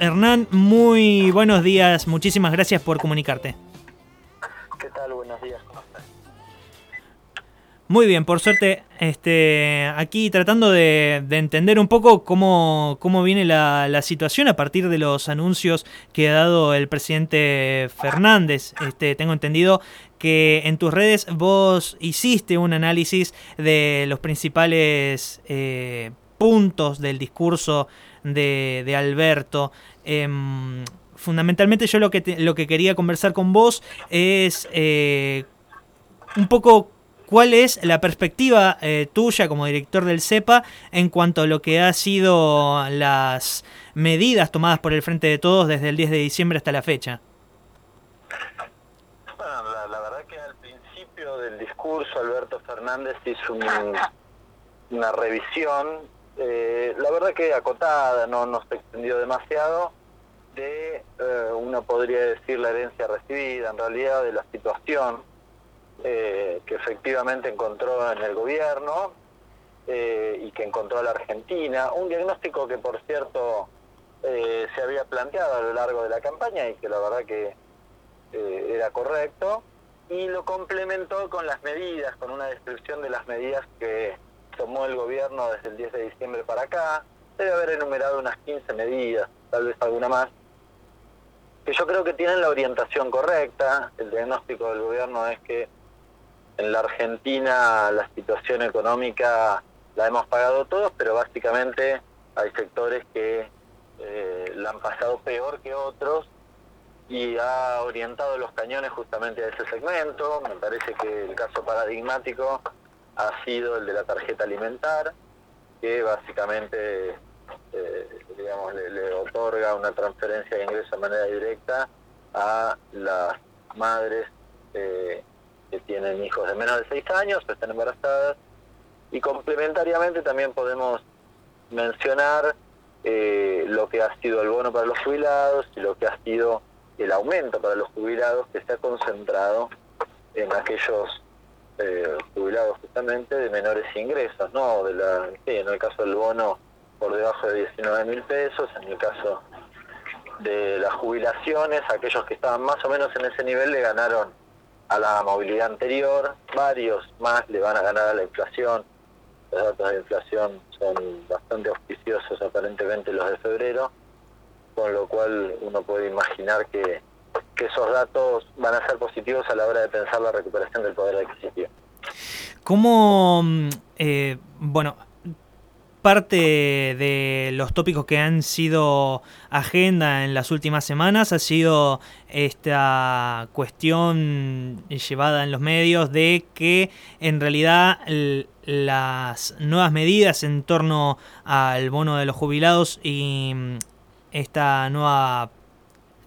Hernán, muy buenos días, muchísimas gracias por comunicarte. ¿Qué tal? Buenos días, ¿cómo estás? Muy bien, por suerte, este, aquí tratando de, entender un poco cómo, cómo viene la, la, situación a partir de los anuncios que ha dado el presidente Fernández. Este, tengo entendido que en tus redes vos hiciste un análisis de los principales eh, puntos del discurso de, de Alberto. Em, fundamentalmente yo lo que, lo que quería conversar con vos es eh, un poco cuál es la perspectiva eh, tuya como director del CEPA en cuanto a lo que ha sido las medidas tomadas por el Frente de Todos desde el 10 de diciembre hasta la fecha. La, verdad que al principio del discurso Alberto Fernández hizo una revisión eh, la verdad que acotada, no, nos extendió demasiado, de, eh, uno podría decir, la herencia recibida, en realidad de la situación eh, que efectivamente encontró en el gobierno y que encontró la Argentina. Un diagnóstico que, por cierto, se había planteado a lo largo de la campaña y que la verdad que era correcto. Y lo complementó con las medidas, con una descripción de las medidas que tomó el gobierno desde el 10 de diciembre para acá, debe haber enumerado unas 15 medidas, tal vez alguna más, yo creo que tienen la orientación correcta. El diagnóstico del gobierno es que en la Argentina la situación económica la hemos pagado todos, pero básicamente hay sectores que eh, la han pasado peor que otros y ha orientado los cañones justamente a ese segmento. Me parece que el caso paradigmático ha sido el de la tarjeta alimentar, que básicamente eh, digamos, le, otorga una transferencia de ingreso de manera directa a las madres eh, que tienen hijos de menos de 6 años, que están embarazadas, y complementariamente también podemos mencionar eh, lo que ha sido el bono para los jubilados y lo que ha sido el aumento para los jubilados que se ha concentrado en aquellos eh, jubilados justamente de menores ingresos, ¿no? De la, en el caso del bono por debajo de 19 mil pesos, en el caso de las jubilaciones, aquellos que estaban más o menos en ese nivel le ganaron a la movilidad anterior, varios más le van a ganar a la inflación, los datos de inflación son bastante auspiciosos aparentemente los de febrero, con lo cual uno puede imaginar que que esos datos van a ser positivos a la hora de pensar la recuperación del poder adquisitivo. ¿Cómo, mm, eh, bueno, parte de los tópicos que han sido agenda en las últimas semanas ha sido esta cuestión llevada en los medios de que en realidad las nuevas medidas en torno al bono de los jubilados y mm, esta nueva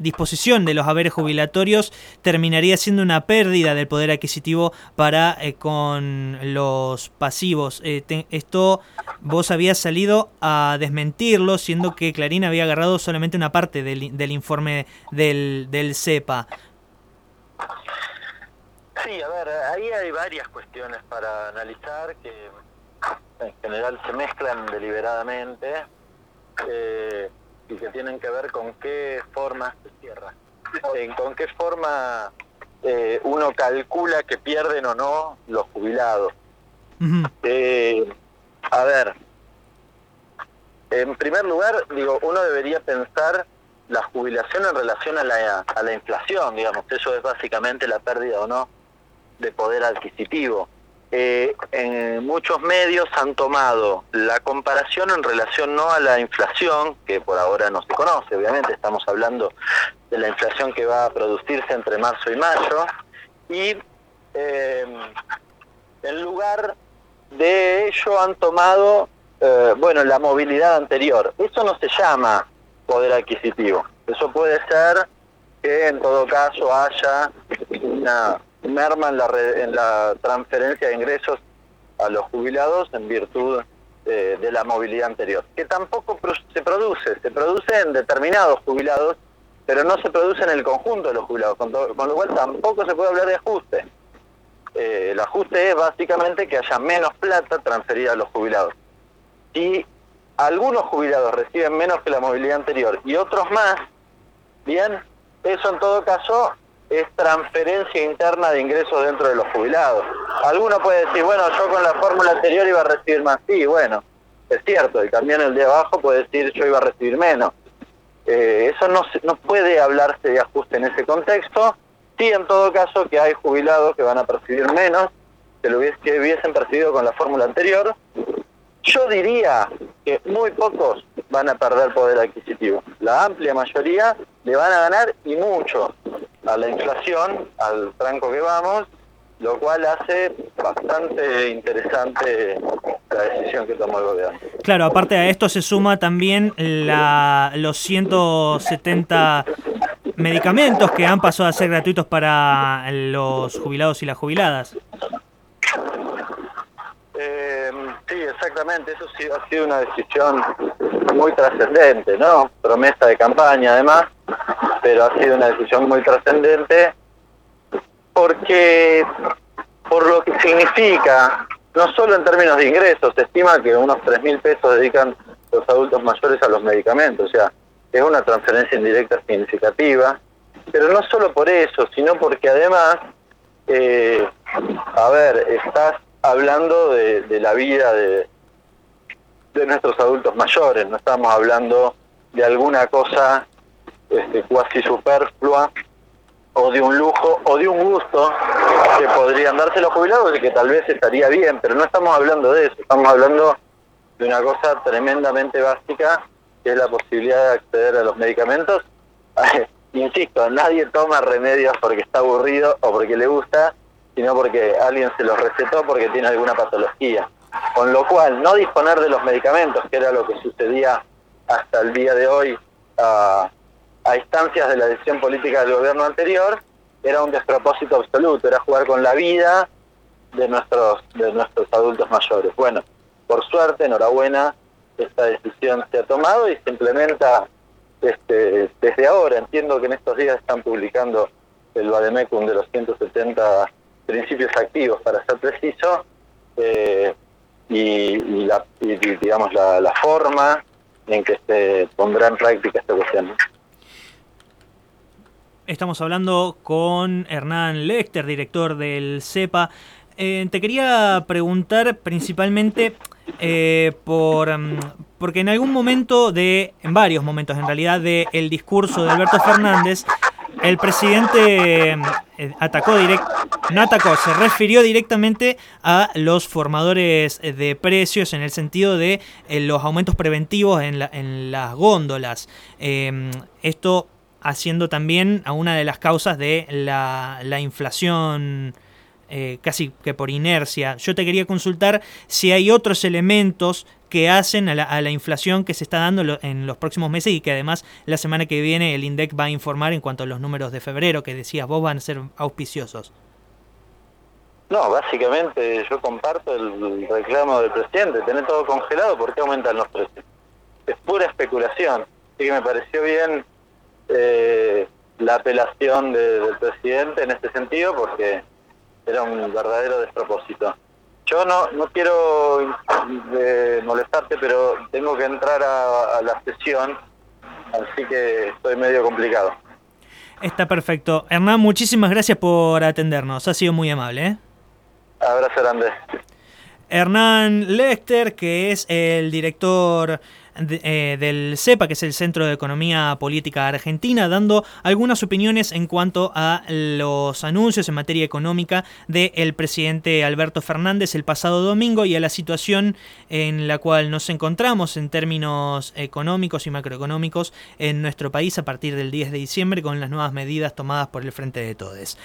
disposición de los haberes jubilatorios terminaría siendo una pérdida del poder adquisitivo para eh, con los pasivos. Eh, esto vos habías salido a desmentirlo, siendo que Clarín había agarrado solamente una parte del, del informe del, del CEPA. Sí, a ver, ahí hay varias cuestiones para analizar que en general se mezclan deliberadamente. Eh, y que tienen que ver con qué forma se cierra, con qué forma eh, uno calcula que pierden o no los jubilados. Eh, a ver, en primer lugar, digo, uno debería pensar la jubilación en relación a la, a la inflación, digamos, eso es básicamente la pérdida o no de poder adquisitivo. Eh, en muchos medios han tomado la comparación en relación no a la inflación, que por ahora no se conoce, obviamente estamos hablando de la inflación que va a producirse entre marzo y mayo, y eh, en lugar de ello han tomado, eh, bueno, la movilidad anterior. Eso no se llama poder adquisitivo. Eso puede ser que en todo caso haya una merma en la, en la transferencia de ingresos a los jubilados en virtud eh, de la movilidad anterior, que tampoco se produce, se produce en determinados jubilados, pero no se produce en el conjunto de los jubilados, con, lo cual tampoco se puede hablar de ajuste. Eh, el ajuste es básicamente que haya menos plata transferida a los jubilados. Si algunos jubilados reciben menos que la movilidad anterior y otros más, bien, eso en todo caso es transferencia interna de ingresos dentro de los jubilados. Alguno puede decir, bueno, yo con la fórmula anterior iba a recibir más. Sí, bueno, es cierto, el también el de abajo puede decir yo iba a recibir menos. Eh, eso no, no puede hablarse de ajuste en ese contexto. Sí, en todo caso, que hay jubilados que van a percibir menos que lo que hubiesen percibido con la fórmula anterior. Yo diría que muy pocos van a perder poder adquisitivo. La amplia mayoría le van a ganar y mucho a la inflación, al tranco que vamos, lo cual hace bastante interesante la decisión que tomó el gobierno. Claro, aparte a esto se suma también la, los 170 medicamentos que han pasado a ser gratuitos para los jubilados y las jubiladas. Eh, sí, exactamente, eso sí ha sido una decisión muy trascendente, ¿no? Promesa de campaña además, pero ha sido una decisión muy trascendente porque por lo que significa, no solo en términos de ingresos, se estima que unos 3 mil pesos dedican los adultos mayores a los medicamentos, o sea, es una transferencia indirecta significativa, pero no solo por eso, sino porque además, eh, a ver, estás hablando de, la vida de, de nuestros adultos mayores, no estamos hablando de alguna cosa este, cuasi superflua o de un lujo o de un gusto que podrían darse los jubilados y que tal vez estaría bien, pero no estamos hablando de eso, estamos hablando de una cosa tremendamente básica que es la posibilidad de acceder a los medicamentos. Insisto, nadie toma remedios porque está aburrido o porque le gusta, sino porque alguien se los recetó porque tiene alguna patología. Con lo cual, no disponer de los medicamentos, que era lo que sucedía hasta el día de hoy a, a instancias de la decisión política del gobierno anterior, era un despropósito absoluto, era jugar con la vida de nuestros, de nuestros adultos mayores. Bueno, por suerte, enhorabuena, esta decisión se ha tomado y se implementa este, desde ahora. Entiendo que en estos días están publicando el Bademecum de los 170 principios activos, para ser preciso, eh, y, la, digamos la, la, forma en que se pondrá en práctica esta cuestión. Estamos hablando con Hernán Lechter, director del CEPA. Eh, te quería preguntar principalmente eh, por mm, porque en algún momento de, en varios momentos en realidad, del el discurso de Alberto Fernández, el presidente eh, atacó direct, no atacó, se refirió directamente a los formadores de precios en el sentido de los aumentos preventivos en, en las góndolas. esto haciendo también a una de las causas de la, la inflación eh, casi que por inercia. Yo te quería consultar si hay otros elementos que hacen a la, a la, inflación que se está dando en los próximos meses y que además la semana que viene el INDEC va a informar en cuanto a los números de febrero que decías vos van a ser auspiciosos. No, básicamente yo comparto el reclamo del presidente, tener todo congelado, ¿por qué aumentan los precios? Es pura especulación, así que me pareció bien eh, la apelación del presidente en este sentido porque era un verdadero despropósito. Yo no, no quiero eh, molestarte, pero tengo que entrar a, la sesión, así que estoy medio complicado. Está perfecto. Hernán, muchísimas gracias por atendernos. Ha sido muy amable. ¿eh? Abrazo grande. Hernán Lester, que es el director eh, del CEPA, que es el Centro de Economía Política Argentina, dando algunas opiniones en cuanto a los anuncios en materia económica del presidente Alberto Fernández el pasado domingo y a la situación en la cual nos encontramos en términos económicos y macroeconómicos en nuestro país a partir del 10 de diciembre con las nuevas medidas tomadas por el Frente de Todes.